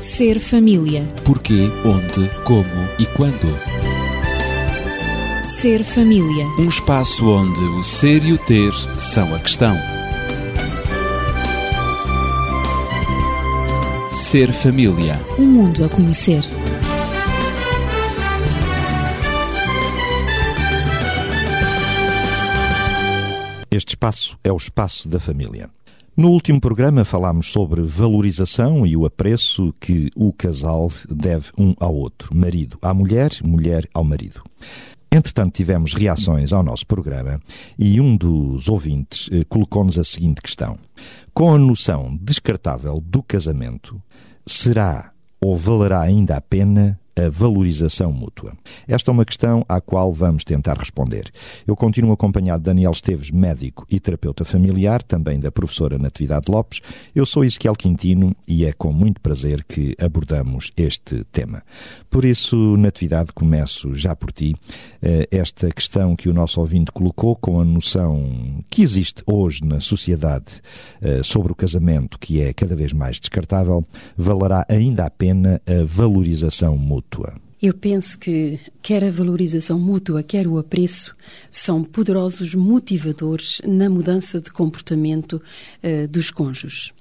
Ser família. Porquê, onde, como e quando. Ser família. Um espaço onde o ser e o ter são a questão. Ser família. Um mundo a conhecer. Este espaço é o espaço da família. No último programa falámos sobre valorização e o apreço que o casal deve um ao outro, marido à mulher, mulher ao marido. Entretanto, tivemos reações ao nosso programa e um dos ouvintes eh, colocou-nos a seguinte questão: Com a noção descartável do casamento, será ou valerá ainda a pena a valorização mútua? Esta é uma questão à qual vamos tentar responder. Eu continuo acompanhado de Daniel Esteves, médico e terapeuta familiar, também da professora Natividade Lopes. Eu sou Ezequiel Quintino e é com muito prazer que abordamos este tema. Por isso, Natividade, começo já por ti. Eh, esta questão que o nosso ouvinte colocou, com a noção que existe hoje na sociedade eh, sobre o casamento, que é cada vez mais descartável, valerá ainda a pena a valorização mútua? Eu penso que quer a valorização mútua, quer o apreço, são poderosos motivadores na mudança de comportamento uh, dos cônjuges.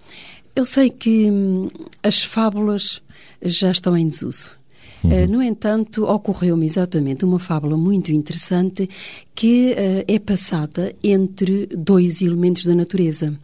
Eu sei que hum, as fábulas já estão em desuso. Uhum. Uh, no entanto, ocorreu-me exatamente uma fábula muito interessante que uh, é passada entre dois elementos da natureza: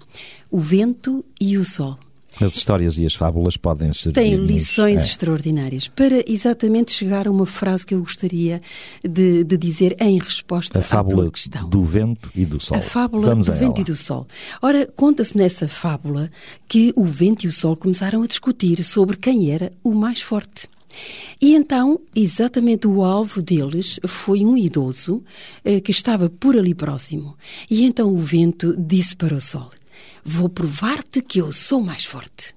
o vento e o sol. As histórias e as fábulas podem ser. Têm lições é. extraordinárias para exatamente chegar a uma frase que eu gostaria de, de dizer em resposta a fábula à questão. do vento e do sol. A fábula Vamos do vento e do sol. Ora, conta-se nessa fábula que o vento e o sol começaram a discutir sobre quem era o mais forte. E então, exatamente o alvo deles foi um idoso eh, que estava por ali próximo. E então o vento disse para o sol: Vou provar-te que eu sou mais forte.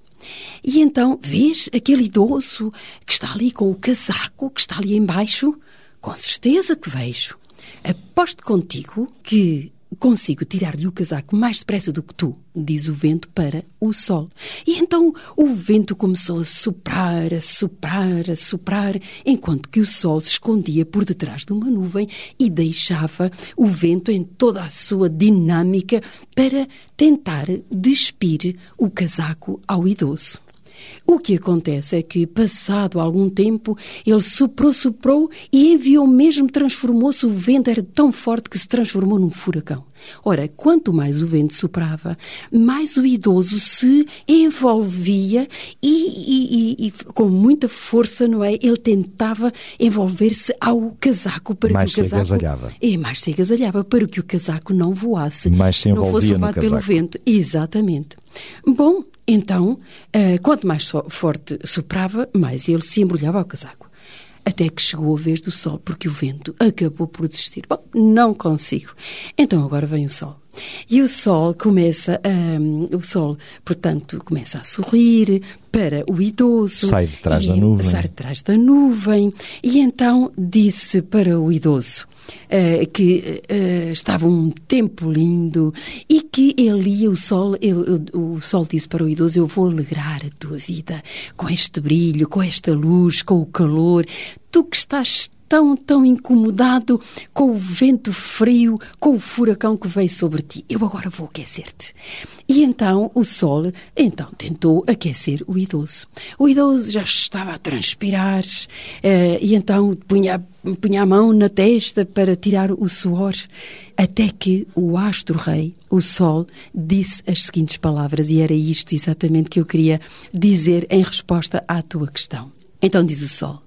E então, vês aquele idoso que está ali com o casaco, que está ali embaixo? Com certeza que vejo. Aposto contigo que Consigo tirar-lhe o casaco mais depressa do que tu, diz o vento para o sol. E então o vento começou a soprar, a soprar, a soprar, enquanto que o sol se escondia por detrás de uma nuvem e deixava o vento em toda a sua dinâmica para tentar despir o casaco ao idoso. O que acontece é que, passado algum tempo, ele soprou, soprou e enviou mesmo, transformou-se. O vento era tão forte que se transformou num furacão. Ora, quanto mais o vento soprava, mais o idoso se envolvia e, e, e com muita força, não é? Ele tentava envolver-se ao casaco para mais que o casaco. se agasalhava. E mais se agasalhava para que o casaco não voasse. Mais se não fosse levado pelo vento. Exatamente. Bom, então, uh, quanto mais forte soprava, mais ele se embrulhava ao casaco. Até que chegou a vez do sol, porque o vento acabou por desistir. Bom, não consigo. Então agora vem o sol. E o sol começa a, um, o sol, portanto, começa a sorrir para o idoso. Sai de trás da nuvem. Sai de trás da nuvem. E então disse para o idoso uh, que uh, estava um tempo lindo e que ele ia, o sol, eu, eu, o sol disse para o idoso, eu vou alegrar a tua vida com este brilho, com esta luz, com o calor. Tu que estás tão, tão incomodado com o vento frio, com o furacão que veio sobre ti. Eu agora vou aquecer-te. E então o sol, então tentou aquecer o idoso. O idoso já estava a transpirar uh, e então punha, punha a mão na testa para tirar o suor, até que o astro-rei, o sol, disse as seguintes palavras e era isto exatamente que eu queria dizer em resposta à tua questão. Então diz o sol: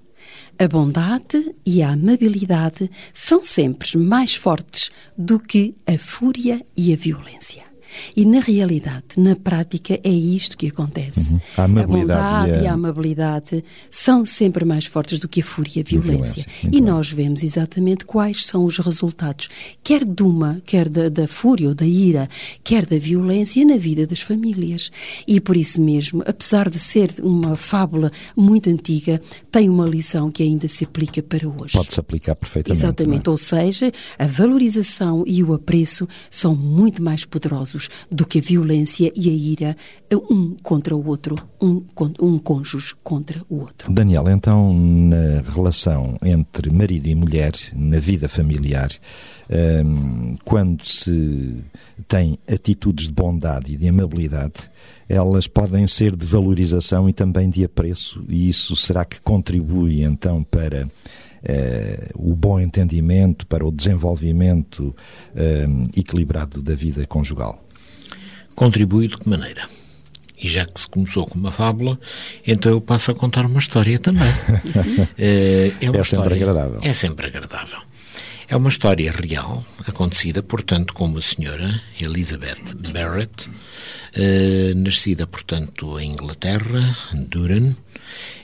a bondade e a amabilidade são sempre mais fortes do que a fúria e a violência. E na realidade, na prática, é isto que acontece. Uhum. A, a, bondade e a... a... amabilidade são sempre mais fortes do que a fúria e a violência. E, e nós vemos exatamente quais são os resultados, quer de uma, quer da, da fúria ou da ira, quer da violência na vida das famílias. E por isso mesmo, apesar de ser uma fábula muito antiga, tem uma lição que ainda se aplica para hoje. Pode-se aplicar perfeitamente. Exatamente. É? Ou seja, a valorização e o apreço são muito mais poderosos do que a violência e a ira um contra o outro, um, um cônjuge contra o outro. Daniel, então, na relação entre marido e mulher, na vida familiar, hum, quando se tem atitudes de bondade e de amabilidade, elas podem ser de valorização e também de apreço, e isso será que contribui então para Uh, o bom entendimento, para o desenvolvimento uh, equilibrado da vida conjugal. Contribui de que maneira? E já que se começou com uma fábula, então eu passo a contar uma história também. uh, é, uma é sempre agradável. É sempre agradável. É uma história real, acontecida, portanto, com uma senhora, Elizabeth Barrett, eh, nascida, portanto, em Inglaterra, Durham,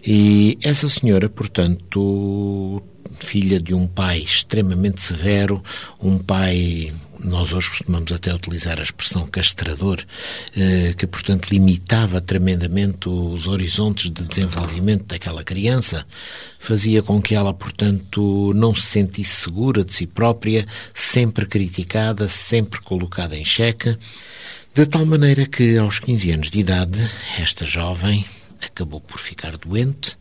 e essa senhora, portanto, filha de um pai extremamente severo, um pai nós hoje costumamos até utilizar a expressão castrador, eh, que portanto limitava tremendamente os horizontes de desenvolvimento daquela criança, fazia com que ela, portanto, não se sentisse segura de si própria, sempre criticada, sempre colocada em xeque, de tal maneira que aos 15 anos de idade, esta jovem acabou por ficar doente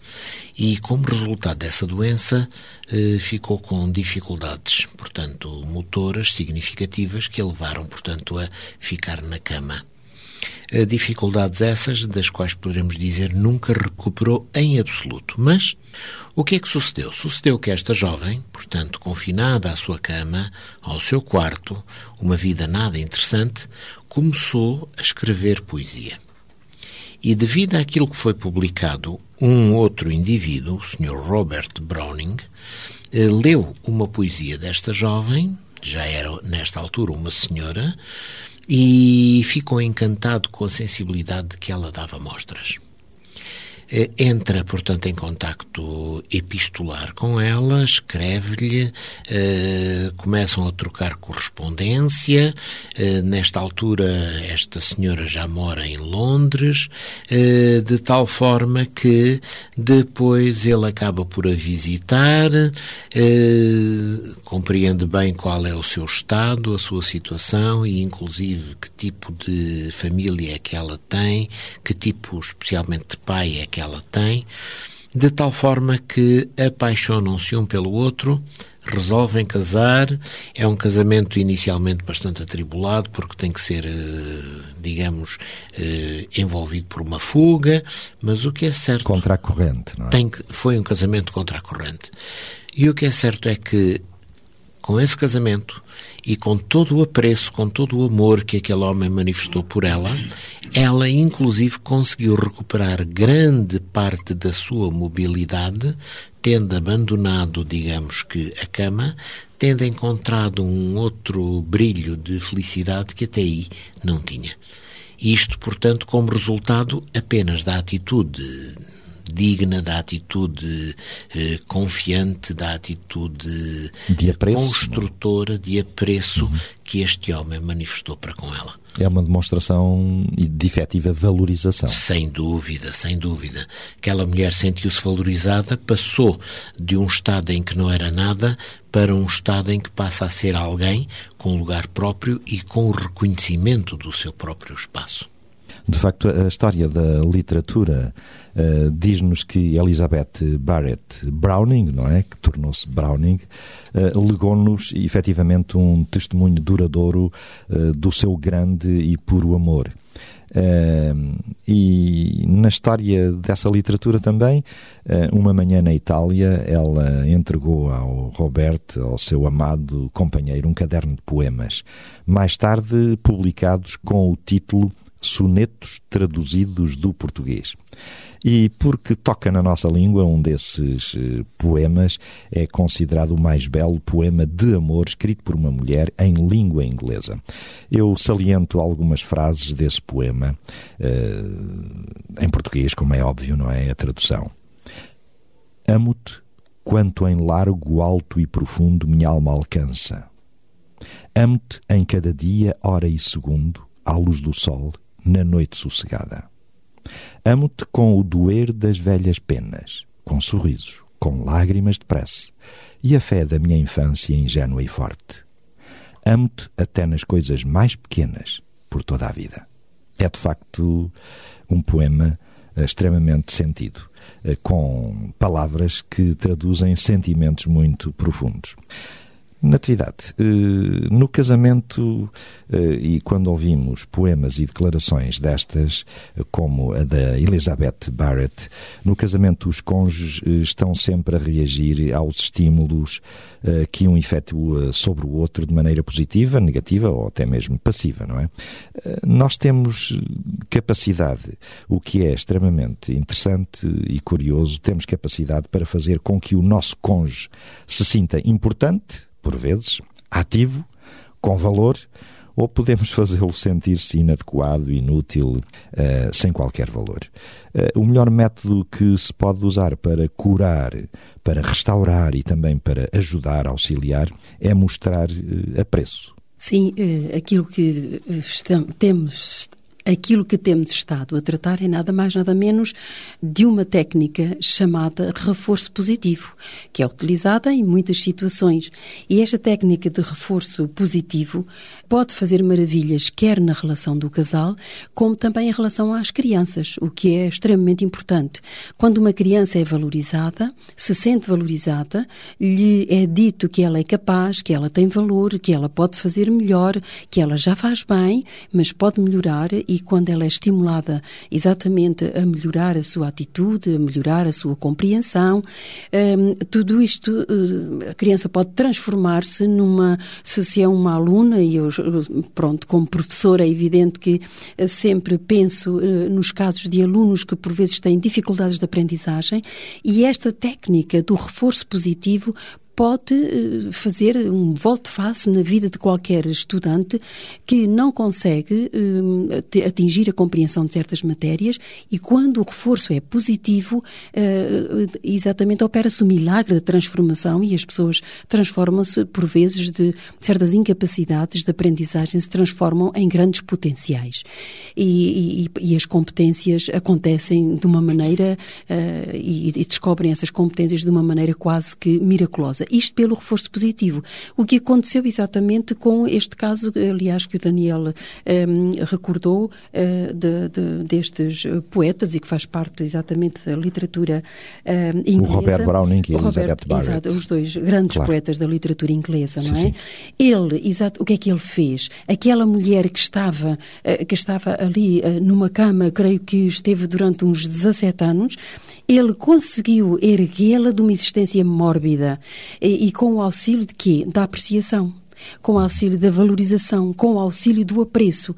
e, como resultado dessa doença, eh, ficou com dificuldades, portanto, motoras significativas que a levaram, portanto, a ficar na cama. Eh, dificuldades essas das quais poderemos dizer nunca recuperou em absoluto. Mas o que é que sucedeu? Sucedeu que esta jovem, portanto, confinada à sua cama, ao seu quarto, uma vida nada interessante, começou a escrever poesia. E devido àquilo que foi publicado, um outro indivíduo, o Sr. Robert Browning, eh, leu uma poesia desta jovem, já era nesta altura uma senhora, e ficou encantado com a sensibilidade de que ela dava mostras. Eh, entra, portanto, em contacto epistolar com ela, escreve-lhe, eh, começam a trocar correspondência. Eh, nesta altura, esta senhora já mora em Londres, de tal forma que depois ele acaba por a visitar, compreende bem qual é o seu estado, a sua situação e, inclusive, que tipo de família é que ela tem, que tipo, especialmente, de pai é que ela tem, de tal forma que apaixonam-se um pelo outro, resolvem casar. É um casamento inicialmente bastante atribulado, porque tem que ser, eh, digamos, eh, envolvido por uma fuga, mas o que é certo. Contra a corrente, não é? Que, foi um casamento contra a corrente. E o que é certo é que, com esse casamento e com todo o apreço, com todo o amor que aquele homem manifestou por ela, ela inclusive conseguiu recuperar grande parte da sua mobilidade, tendo abandonado, digamos que, a cama, tendo encontrado um outro brilho de felicidade que até aí não tinha. Isto, portanto, como resultado apenas da atitude digna, da atitude eh, confiante, da atitude de apreço, construtora, de apreço uhum. que este homem manifestou para com ela. É uma demonstração de efetiva valorização. Sem dúvida, sem dúvida. Aquela mulher sentiu-se valorizada, passou de um estado em que não era nada para um estado em que passa a ser alguém com lugar próprio e com o reconhecimento do seu próprio espaço. De facto, a história da literatura uh, diz-nos que Elizabeth Barrett Browning, não é, que tornou-se Browning, uh, legou-nos efetivamente um testemunho duradouro uh, do seu grande e puro amor. Uh, e na história dessa literatura também, uh, uma manhã na Itália, ela entregou ao Roberto, ao seu amado companheiro, um caderno de poemas, mais tarde publicados com o título sonetos traduzidos do português. E porque toca na nossa língua, um desses eh, poemas é considerado o mais belo poema de amor escrito por uma mulher em língua inglesa. Eu saliento algumas frases desse poema, uh, em português, como é óbvio, não é? A tradução. Amo-te quanto em largo, alto e profundo minha alma alcança. Amo-te em cada dia, hora e segundo, à luz do sol, na noite sossegada. Amo-te com o doer das velhas penas, com sorrisos, com lágrimas de prece e a fé da minha infância ingênua e forte. Amo-te até nas coisas mais pequenas, por toda a vida. É de facto um poema eh, extremamente sentido, eh, com palavras que traduzem sentimentos muito profundos. Natividade, eh, no casamento, eh, e quando ouvimos poemas e declarações destas, eh, como a da Elizabeth Barrett, no casamento os cônjuges estão sempre a reagir aos estímulos que um efetua sobre o outro de maneira positiva, negativa ou até mesmo passiva, não é? Nós temos capacidade, o que é extremamente interessante e curioso, temos capacidade para fazer com que o nosso cônjuge se sinta importante, por vezes, ativo, com valor, ou podemos fazê-lo sentir-se inadequado, inútil, uh, sem qualquer valor. Uh, o melhor método que se pode usar para curar, para restaurar e também para ajudar, auxiliar, é mostrar uh, apreço. Sim, aquilo que temos Aquilo que temos estado a tratar é nada mais, nada menos de uma técnica chamada reforço positivo, que é utilizada em muitas situações. E esta técnica de reforço positivo pode fazer maravilhas, quer na relação do casal, como também em relação às crianças, o que é extremamente importante. Quando uma criança é valorizada, se sente valorizada, lhe é dito que ela é capaz, que ela tem valor, que ela pode fazer melhor, que ela já faz bem, mas pode melhorar e quando ela é estimulada exatamente a melhorar a sua atitude, a melhorar a sua compreensão, um, tudo isto, uh, a criança pode transformar-se numa, se é uma aluna, e eu, pronto, como professora é evidente que uh, sempre penso uh, nos casos de alunos que por vezes têm dificuldades de aprendizagem e esta técnica do reforço positivo pode eh, fazer um volte-face na vida de qualquer estudante que não consegue eh, atingir a compreensão de certas matérias e quando o reforço é positivo, eh, exatamente opera-se o milagre da transformação e as pessoas transformam-se, por vezes, de certas incapacidades de aprendizagem se transformam em grandes potenciais. E, e, e as competências acontecem de uma maneira e, e descobrem essas competências de uma maneira quase que miraculosa isto pelo reforço positivo. O que aconteceu exatamente com este caso, aliás, que o Daniel um, recordou uh, de, de, destes poetas e que faz parte exatamente da literatura uh, inglesa. O Robert Browning e o Robert, Elizabeth Barrett. Exato, os dois grandes claro. poetas da literatura inglesa, não sim, é? Sim. Ele, exato, o que é que ele fez? Aquela mulher que estava, uh, que estava ali numa cama, creio que esteve durante uns 17 anos, ele conseguiu erguê-la de uma existência mórbida e, e com o auxílio de quê? Da apreciação com o auxílio da valorização, com o auxílio do apreço.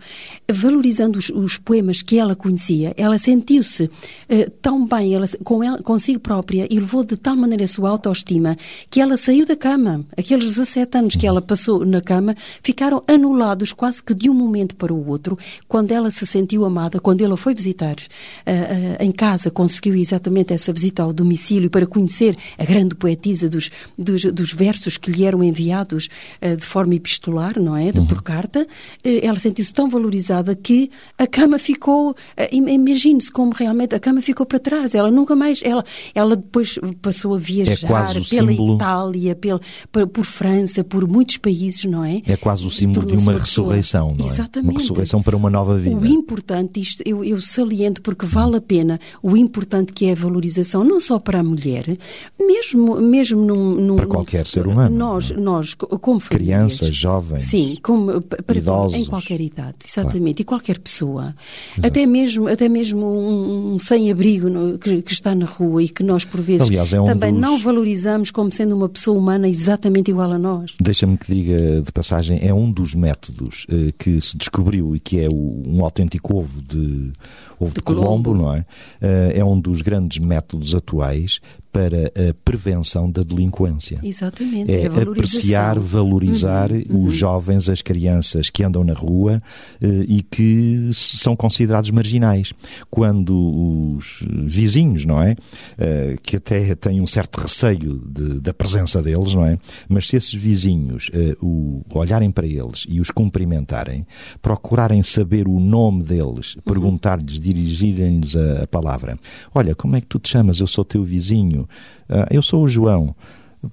Valorizando os, os poemas que ela conhecia, ela sentiu-se uh, tão bem ela, com ela, consigo própria e levou de tal maneira a sua autoestima que ela saiu da cama. Aqueles 17 anos que ela passou na cama ficaram anulados quase que de um momento para o outro, quando ela se sentiu amada, quando ela foi visitar uh, uh, em casa, conseguiu exatamente essa visita ao domicílio para conhecer a grande poetisa dos, dos, dos versos que lhe eram enviados de forma epistolar, não é? De, uhum. Por carta, eh, ela sentiu-se tão valorizada que a cama ficou, eh, imagine-se como realmente a cama ficou para trás. Ela nunca mais, ela, ela depois passou a viajar é pela símbolo... Itália, pela, por, França, por muitos países, não é? É quase o símbolo de uma, uma ressurreição, não é? Exatamente. Uma ressurreição para uma nova vida. O importante, isto eu, eu saliento porque vale a pena, o importante que é a valorização, não só para a mulher, mesmo, mesmo num, num para qualquer ser humano. Nós, nós como família, crianças, jovens, sim, como, para, idosos, em qualquer idade, exatamente, claro. e qualquer pessoa, Exato. até mesmo até mesmo um, um sem-abrigo que, que, está na rua e que nós por vezes Aliás, é um também dos... não valorizamos como sendo uma pessoa humana exatamente igual a nós. Deixa-me que diga de passagem, é um dos métodos eh, que se descobriu e que é o, um autêntico ovo de ovo de, de Colombo, Colombo, não é? Uh, é um dos grandes métodos atuais para a prevenção da delinquência. Exatamente. É, é apreciar, valorizar uhum, uhum. os jovens, as crianças que andam na rua uh, e que são considerados marginais. Quando os vizinhos, não é? Uh, que até têm um certo receio de, da presença deles, não é? Mas se esses vizinhos uh, o, olharem para eles e os cumprimentarem, procurarem saber o nome deles, uhum. perguntar-lhes, dirigirem-lhes a, a palavra. Olha, como é que tu te chamas? Eu sou teu vizinho. Uh, eu sou o João.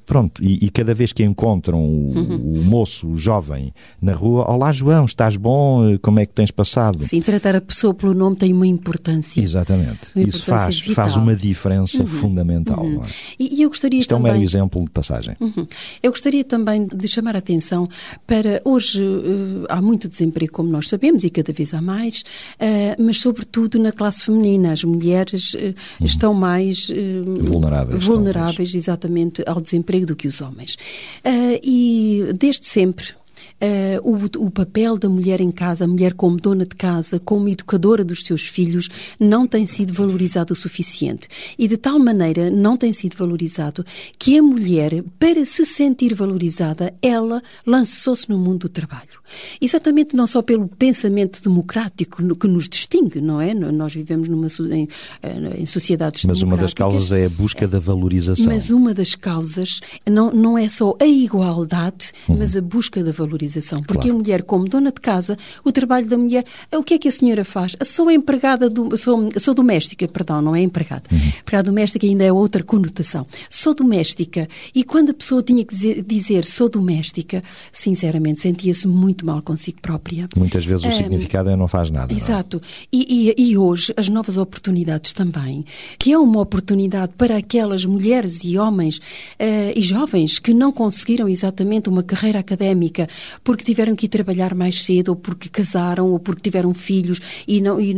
Pronto, e, e, cada vez que encontram o, uhum. o, moço, o jovem, na rua, olá João, estás bom? Como é que tens passado? Sim, tratar a pessoa pelo nome tem uma importância. Exatamente. Uma Isso faz, faz uma diferença uhum. fundamental. Uhum. É? E, e, eu gostaria Isto também... é um mero exemplo de passagem. Uhum. Eu gostaria também de chamar a atenção para hoje uh, há muito desemprego, como nós sabemos, e cada vez há mais, uh, mas sobretudo na classe feminina. As mulheres uh, estão mais vulneráveis, vulneráveis exatamente ao desemprego desemprego do que os homens. Uh, e desde sempre Uh, o, o, papel da mulher em casa, a mulher como dona de casa, como educadora dos seus filhos, não tem sido valorizado o suficiente. E de tal maneira não tem sido valorizado que a mulher, para se sentir valorizada, ela lançou-se no mundo do trabalho. Exatamente não só pelo pensamento democrático que nos distingue, não é? Nós vivemos numa, em, eh, em sociedades Mas uma das causas é a busca da valorização. Mas uma das causas não, não é só a igualdade, uhum. mas a busca da valorização. Porque claro. a mulher, como dona de casa, o trabalho da mulher, o que é que a senhora faz? Sou empregada, do, sou, sou doméstica, perdão, não é empregada. Uhum. Empregada doméstica ainda é outra conotação. Sou doméstica. E quando a pessoa tinha que dizer, dizer sou doméstica, sinceramente sentia-se muito muito mal consigo própria. Muitas vezes o significado é não faz nada. É? Exato. E, e, e, hoje as novas oportunidades também, que é uma oportunidade para aquelas mulheres e homens uh, e jovens que não conseguiram exatamente uma carreira académica porque tiveram que ir trabalhar mais cedo, ou porque casaram, ou porque tiveram filhos e não, e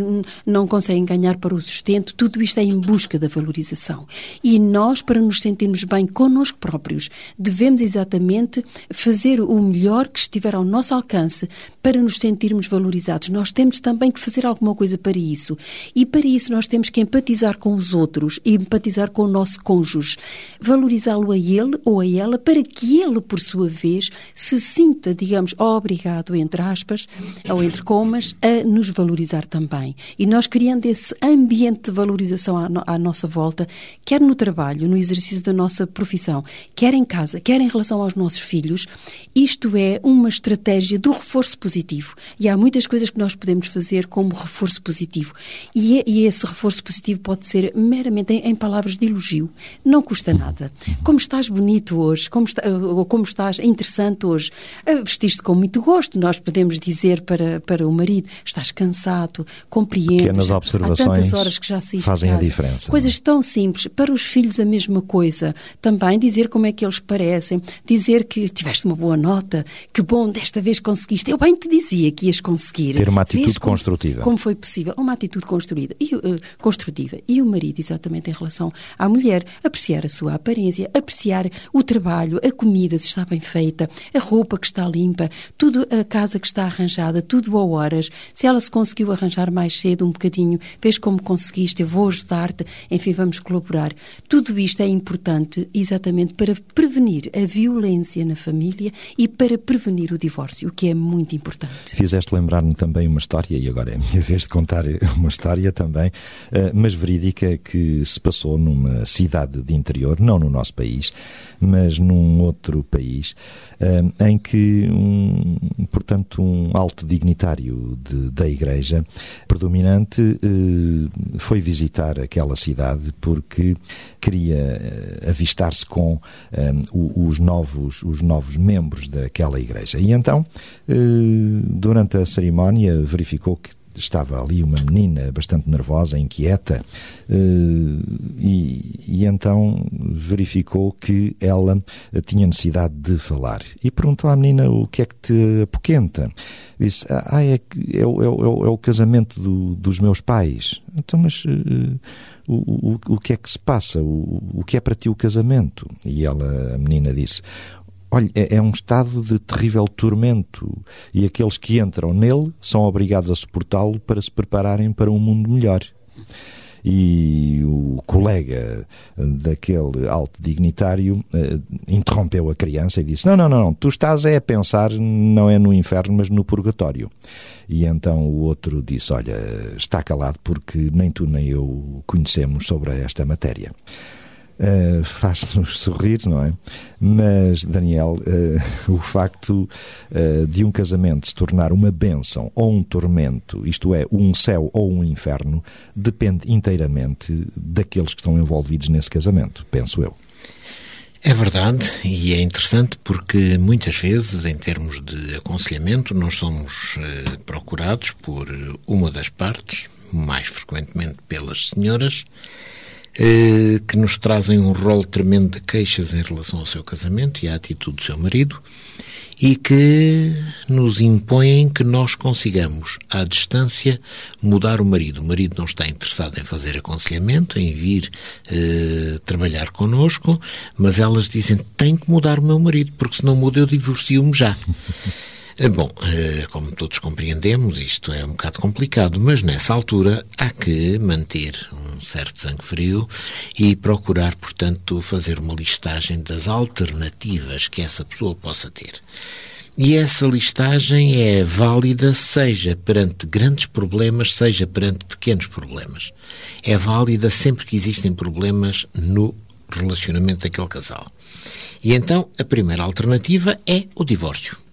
não conseguem ganhar para o sustento. Tudo isto é em busca da valorização. E nós, para nos sentirmos bem connosco próprios, devemos exatamente fazer o melhor que estiver ao nosso alcance alcance para nos sentirmos valorizados. Nós temos também que fazer alguma coisa para isso. E para isso nós temos que empatizar com os outros e empatizar com o nosso cônjuge. Valorizá-lo a ele ou a ela para que ele, por sua vez, se sinta, digamos, obrigado, entre aspas, ou entre comas, a nos valorizar também. E nós criando esse ambiente de valorização à, no à nossa volta, quer no trabalho, no exercício da nossa profissão, quer em casa, quer em relação aos nossos filhos, isto é uma estratégia do reforço positivo. E há muitas coisas que nós podemos fazer como reforço positivo. E, é, e esse reforço positivo pode ser meramente em, em, palavras de elogio. Não custa nada. Como estás bonito hoje, como, está, ou como estás interessante hoje, ah, vestiste com muito gosto. Nós podemos dizer para, para o marido: estás cansado, compreendes. Pequenas observações há tantas horas que já fazem a diferença. Coisas tão simples. Para os filhos, a mesma coisa. Também dizer como é que eles parecem, dizer que tiveste uma boa nota, que bom, desta vez conseguiste. Eu bem te dizia que ias conseguir. Ter uma atitude como, construtiva. Como foi possível. Uma atitude construída, e, uh, construtiva. E o marido, exatamente em relação à mulher, apreciar a sua aparência, apreciar o trabalho, a comida, se está bem feita, a roupa que está limpa, tudo, a casa que está arranjada, tudo a horas. Se ela se conseguiu arranjar mais cedo um bocadinho, vês como conseguiste, eu vou ajudar-te, enfim, vamos colaborar. Tudo isto é importante exatamente para prevenir a violência na família e para prevenir o divórcio, o que é muito importante. Fizeste lembrar-me também uma história, e agora é a minha vez de contar uma história também, eh, mas verídica, que se passou numa cidade de interior, não no nosso país, mas num outro país, eh, em que, um, portanto, um alto dignitário de, da Igreja predominante eh, foi visitar aquela cidade porque queria avistar-se com os, novos, os novos membros daquela Igreja. E então durante a cerimónia, verificou que estava ali uma menina bastante nervosa, inquieta, e, e, então verificou que ela tinha necessidade de falar. E perguntou à menina o que é que te apoquenta. Disse: Ah, é, é, é, é, é o casamento do, dos meus pais. Então, mas. Uh, o, o, o que é que se passa? O, o que é para ti o casamento? E ela, a menina, disse: Olha, é, é, um estado de terrível tormento e aqueles que entram nele são obrigados a suportá-lo para se prepararem para um mundo melhor. E o colega daquele alto dignitário uh, interrompeu a criança e disse: não, não, não, tu estás é a pensar, não é no inferno, mas no purgatório. E então o outro disse: Olha, está calado porque nem tu nem eu conhecemos sobre esta matéria. Uh, faz-nos sorrir, não é? Mas, Daniel, uh, o facto uh, de um casamento se tornar uma bênção ou um tormento, isto é, um céu ou um inferno, depende inteiramente daqueles que estão envolvidos nesse casamento, penso eu. É verdade e é interessante porque muitas vezes, em termos de aconselhamento, nós somos eh, procurados por uma das partes, mais frequentemente pelas senhoras, eh, que nos trazem um rol tremendo de queixas em relação ao seu casamento e à atitude do seu marido e que nos impõem que nós consigamos, à distância, mudar o marido. O marido não está interessado em fazer aconselhamento, em vir eh, trabalhar connosco, mas elas dizem: tem que mudar o meu marido, porque se não muda eu divorcio-me já. Eh, bom, eh, como todos compreendemos, isto é um bocado complicado, mas nessa altura há que manter um certo sangue frio e procurar, portanto, fazer uma listagem das alternativas que essa pessoa possa ter. E essa listagem é válida seja perante grandes problemas, seja perante pequenos problemas. É válida sempre que existem problemas no relacionamento daquele casal. E então a primeira alternativa é o divórcio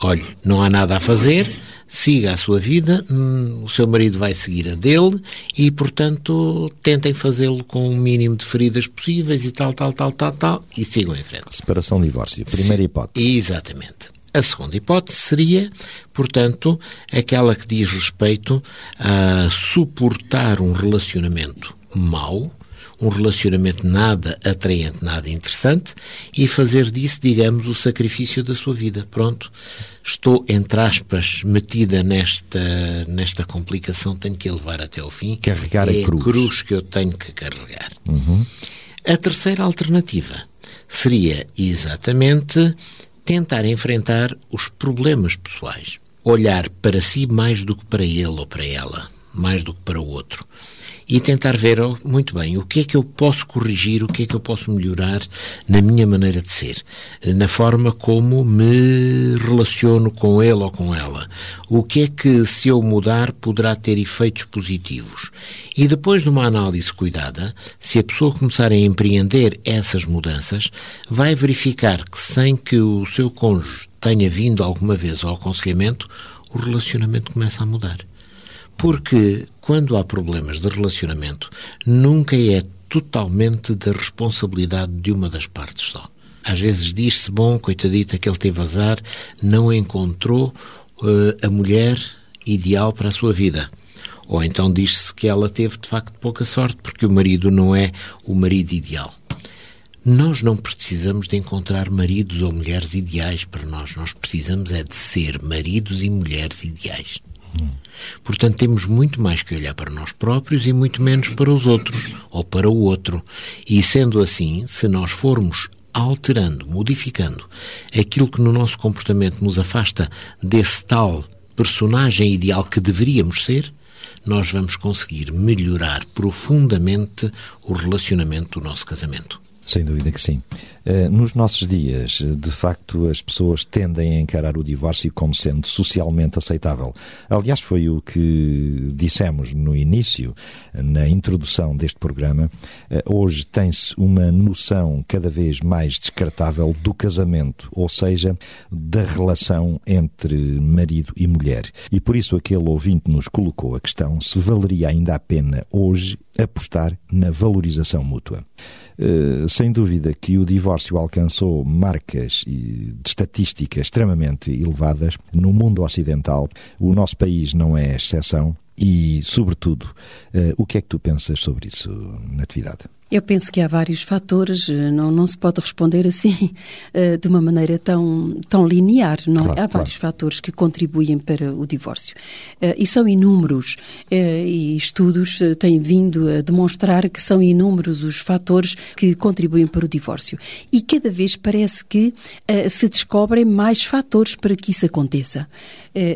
olhe, não há nada a fazer, siga a sua vida, hum, o seu marido vai seguir a dele e, portanto, tentem fazê-lo com o mínimo de feridas possíveis e tal, tal, tal, tal, tal, e sigam em frente. Separação, divórcio. Primeira hipótese. Exatamente. A segunda hipótese seria, portanto, aquela que diz respeito a suportar um relacionamento mau, um relacionamento nada atraente, nada interessante e fazer disso, digamos, o sacrifício da sua vida. Pronto, estou, entre aspas, metida nesta, nesta complicação, tenho que a levar até ao fim. Carregar é a cruz. a cruz que eu tenho que carregar. Uhum. A terceira alternativa seria exatamente tentar enfrentar os problemas pessoais. Olhar para si mais do que para ele ou para ela, mais do que para o outro e tentar ver, oh, muito bem, o que é que eu posso corrigir, o que é que eu posso melhorar na minha maneira de ser, na forma como me relaciono com ele ou com ela. O que é que, se eu mudar, poderá ter efeitos positivos. E depois de uma análise cuidada, se a pessoa começar a empreender essas mudanças, vai verificar que sem que o seu cônjuge tenha vindo alguma vez ao aconselhamento, o relacionamento começa a mudar. Porque quando há problemas de relacionamento, nunca é totalmente da responsabilidade de uma das partes só. Às vezes diz-se, bom, coitadita, que ele teve azar, não encontrou uh, a mulher ideal para a sua vida. Ou então diz-se que ela teve de facto pouca sorte porque o marido não é o marido ideal. Nós não precisamos de encontrar maridos ou mulheres ideais para nós. Nós precisamos é de ser maridos e mulheres ideais. Portanto, temos muito mais que olhar para nós próprios e muito menos para os outros ou para o outro. E sendo assim, se nós formos alterando, modificando aquilo que no nosso comportamento nos afasta desse tal personagem ideal que deveríamos ser, nós vamos conseguir melhorar profundamente o relacionamento do nosso casamento. Sem dúvida que sim. Eh, nos nossos dias, de facto, as pessoas tendem a encarar o divórcio como sendo socialmente aceitável. Aliás, foi o que dissemos no início, na introdução deste programa. Eh, hoje tem-se uma noção cada vez mais descartável do casamento, ou seja, da relação entre marido e mulher. E por isso aquele ouvinte nos colocou a questão se valeria ainda a pena hoje apostar na valorização mútua. Sem dúvida que o divórcio alcançou marcas de estatística extremamente elevadas no mundo ocidental. O nosso país não é exceção. E, sobretudo, uh, o que é que tu pensas sobre isso, Natividade? Eu penso que há vários fatores, eh, não, não se pode responder assim eh, de uma maneira tão, tão linear, não é? claro, Há vários fatores que contribuem para o divórcio. Eh, e são inúmeros, e estudos têm vindo a demonstrar que são inúmeros os fatores que contribuem para o divórcio. E cada vez parece que se descobrem mais fatores para que isso aconteça.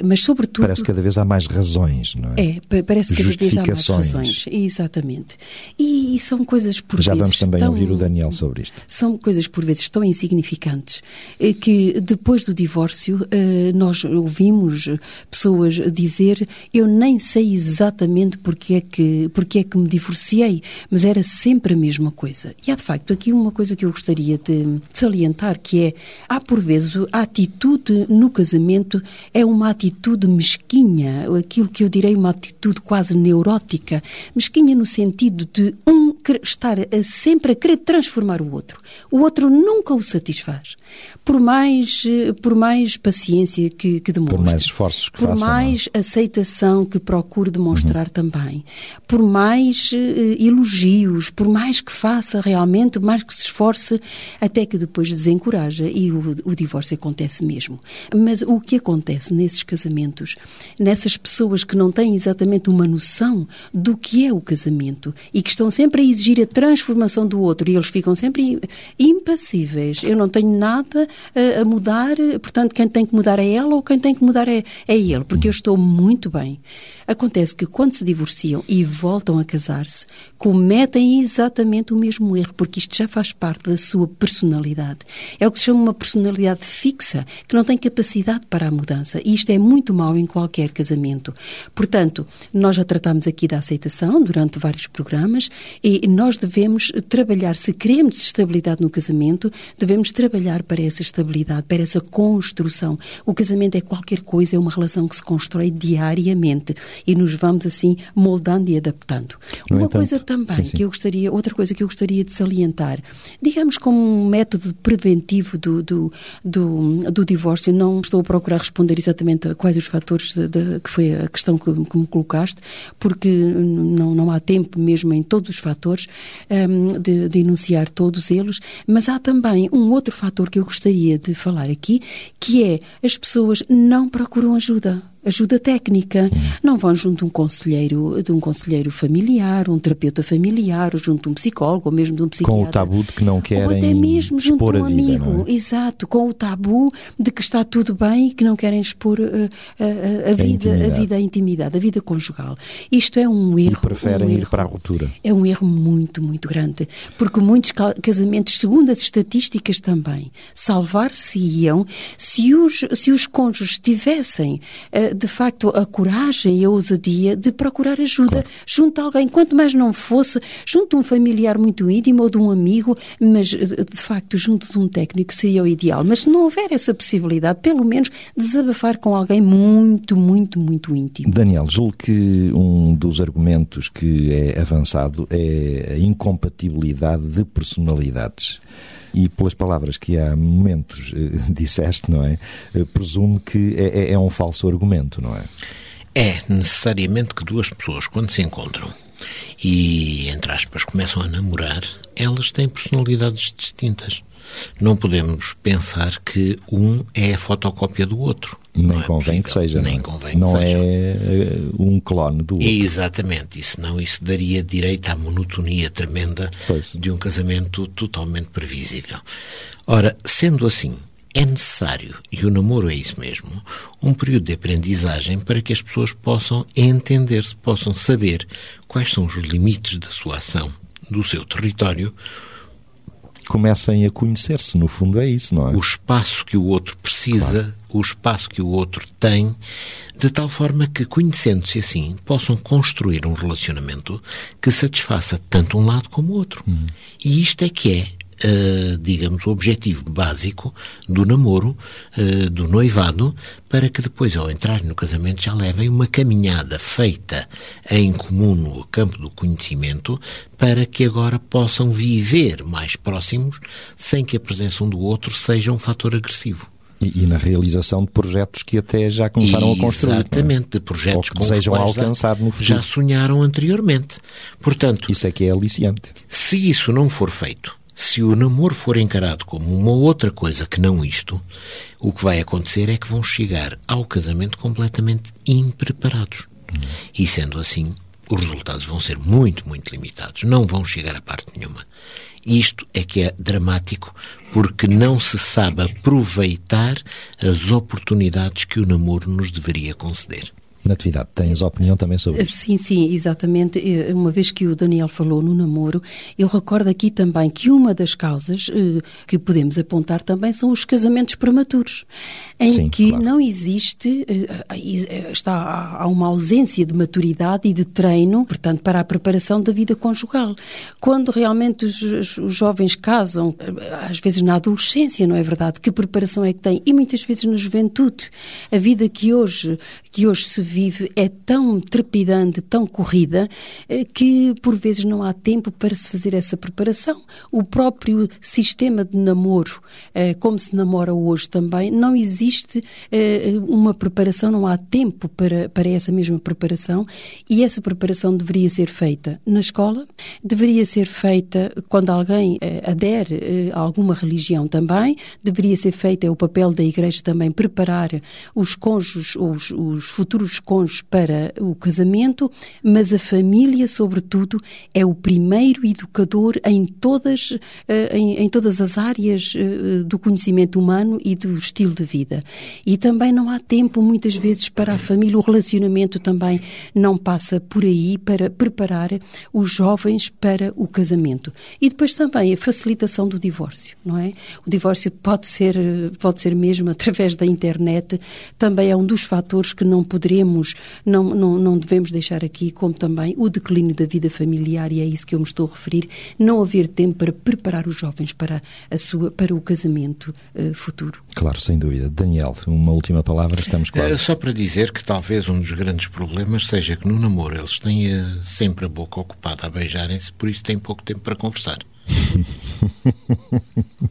Mas, sobretudo. Parece que cada vez há mais razões, não é? É, parece que cada vez há mais razões. Exatamente. E, e são coisas por Já vezes. vamos também tão, ouvir o Daniel sobre isto. São coisas por vezes tão insignificantes eh, que depois do divórcio eh, nós ouvimos pessoas dizer eu nem sei exatamente porque é que, porque é que me divorciei, mas era sempre a mesma coisa. E há de facto aqui uma coisa que eu gostaria de salientar que é há por vezes a atitude no casamento é uma atitude mesquinha, aquilo que eu direi uma atitude quase neurótica, mesquinha no sentido de um estar a, sempre a querer transformar o outro. O outro nunca o satisfaz. Por mais, eh, por mais paciência que, que demonstre. Por mais esforços que Por faça, mais aceitação que procure demonstrar uhum. também. Por mais uh, elogios, por mais que faça realmente, mais que se esforce, até que depois desencoraja e o, o divórcio acontece mesmo. Mas o que acontece nesses casamentos, nessas pessoas que não têm exatamente uma noção do que é o casamento e que estão sempre a exigir a transformação do outro e eles ficam sempre impassíveis. Eu não tenho nada a, mudar, portanto, quem tem que mudar é ela ou quem tem que mudar é, é ele, porque eu estou muito bem. Acontece que quando se divorciam e voltam a casar-se, cometem exatamente o mesmo erro, porque isto já faz parte da sua personalidade. É o que se chama uma personalidade fixa, que não tem capacidade para a mudança. E isto é muito mau em qualquer casamento. Portanto, nós já tratamos aqui da aceitação durante vários programas e nós devemos trabalhar, se queremos estabilidade no casamento, devemos trabalhar para essa estabilidade, para essa construção. O casamento é qualquer coisa, é uma relação que se constrói diariamente e nos vamos assim moldando e adaptando. No uma entanto, coisa também sim, sim. que eu gostaria, outra coisa que eu gostaria de salientar, digamos como um método preventivo do, do, do, do divórcio, não estou a procurar responder exatamente a quais os fatores de, de, que foi a questão que, que, me colocaste, porque não, não há tempo mesmo em todos os fatores um, de, de enunciar todos eles, mas há também um outro fator que eu gostaria de falar aqui, que é as pessoas não procuram ajuda ajuda técnica. Não vão junto de um conselheiro, de um conselheiro familiar, um terapeuta familiar, ou junto de um psicólogo, ou mesmo de um psiquiatra. Com o tabu de que não querem Ou até mesmo junto de um a vida, amigo. é? Exato, com o tabu de que está tudo bem e que não querem expor uh, a, a, a, vida, a intimidade. vida, a intimidade, a vida conjugal. Isto é um erro. E preferem um ir erro. para a ruptura. É um erro muito, muito grande. Porque muitos ca- casamentos, segundo as estatísticas também, salvar-se-iam se os, se os cônjuges tivessem, eh, de facto, a coragem e a ousadia de procurar ajuda junto a alguém. Quanto mais não fosse, junto de um familiar muito íntimo ou de um amigo, mas, eh, de facto, junto de um técnico seria o ideal. Mas se não houver essa possibilidade, pelo menos desabafar com alguém muito, muito, muito íntimo. Daniel, julgo que um dos argumentos que é avançado é a incompatibilidade de personalidades. E pelas palavras que há momentos eh, disseste, não é? Eh, presumo que é, é- é um falso argumento, não é? É necessariamente que duas pessoas, quando se encontram e, entre aspas, começam a namorar, elas têm personalidades distintas. Não podemos pensar que um é a fotocópia do outro. Nem Não é convém que seja. Nem não é? convém que Não seja. é eh, um clone do outro. Exatamente, e senão isso daria direito à monotonia tremenda Pois. de um casamento totalmente previsível. Ora, sendo assim, é necessário, e o namoro é isso mesmo, um período de aprendizagem para que as pessoas possam entender-se, possam saber quais são os limites da sua ação, do seu território, Comecem a conhecer-se, no fundo é isso, não é? o espaço que o outro precisa, o espaço que o outro tem, de tal forma que, conhecendo-se assim, possam construir um relacionamento que satisfaça tanto um lado como o outro. E isto é que é, eh, digamos, o objetivo básico do namoro, eh, do noivado, para que depois, ao entrar no casamento, já levem uma caminhada feita em comum no campo do conhecimento, para que agora possam viver mais próximos, sem que a presença um do outro seja um fator agressivo. E, e na realização de projetos que até já começaram a construir. é? Exatamente, de projetos Ou que com os desejam quais já- alcançar no futuro. Já sonharam anteriormente. Portanto, Isso é que é aliciante. se isso não for feito, se o namoro for encarado como uma outra coisa que não isto, o que vai acontecer é que vão chegar ao casamento completamente impreparados. E sendo assim, os resultados vão ser muito, muito limitados. Não vão chegar a parte nenhuma. Isto é que é dramático, porque não se sabe aproveitar as oportunidades que o namoro nos deveria conceder. Natividade, tens opinião também sobre isso? Sim, sim, exatamente. Eh, Uma vez que o Daniel falou no namoro, eu recordo aqui também que uma das causas eh, que podemos apontar também são os casamentos prematuros, em Sim, que claro. não existe, eh, eh, está há uma ausência de maturidade e de treino, portanto, para a preparação da vida conjugal. Quando realmente os, jovens casam, eh, às vezes na adolescência, não é verdade? Que preparação é que têm? E muitas vezes na juventude. A vida que hoje, que hoje se vive vive é tão trepidante, tão corrida, eh, que por vezes não há tempo para se fazer essa preparação. O próprio sistema de namoro, eh, como se namora hoje também, não existe eh, uma preparação, não há tempo para, para essa mesma preparação e essa preparação deveria ser feita na escola, deveria ser feita quando alguém adere a alguma religião também, deveria ser feita, é o papel da Igreja também preparar os cônjuges, os, os futuros cônjuges para o casamento, mas a família, sobretudo, é o primeiro educador em todas, eh, em, em todas as áreas eh, do conhecimento humano e do estilo de vida. E também não há tempo, muitas vezes, para a família, o relacionamento também não passa por aí para preparar os jovens para o casamento. E depois também a facilitação do divórcio, não é? O divórcio pode ser, pode ser mesmo através da internet, também é um dos fatores que não poderemos, não, não, não devemos deixar aqui, como também o declínio da vida familiar, e é isso que eu me estou a referir, não haver tempo para preparar os jovens para, a sua, para o casamento uh, futuro. Claro, sem dúvida. Daniel, uma última palavra, estamos quase. É só para dizer que talvez um dos grandes problemas seja que no namoro eles têm sempre a boca ocupada a beijarem-se, por isso têm pouco tempo para conversar.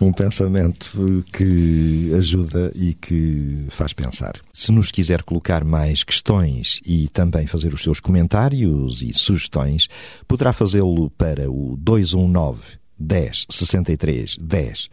um pensamento que ajuda e que faz pensar. Se nos quiser colocar mais questões e também fazer os seus comentários e sugestões, poderá fazê-lo para o 219 10 63 10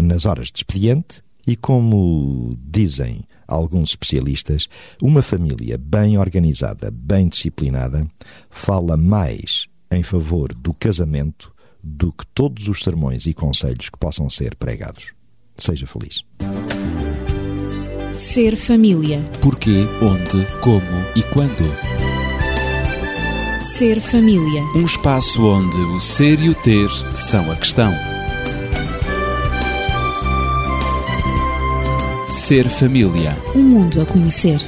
nas horas de expediente e como dizem alguns especialistas, uma família bem organizada, bem disciplinada, fala mais em favor do casamento do que todos os sermões e conselhos que possam ser pregados. Seja feliz. Ser família. Porquê, onde, como e quando. Ser família. Um espaço onde o ser e o ter são a questão. Ser família. Um mundo a conhecer.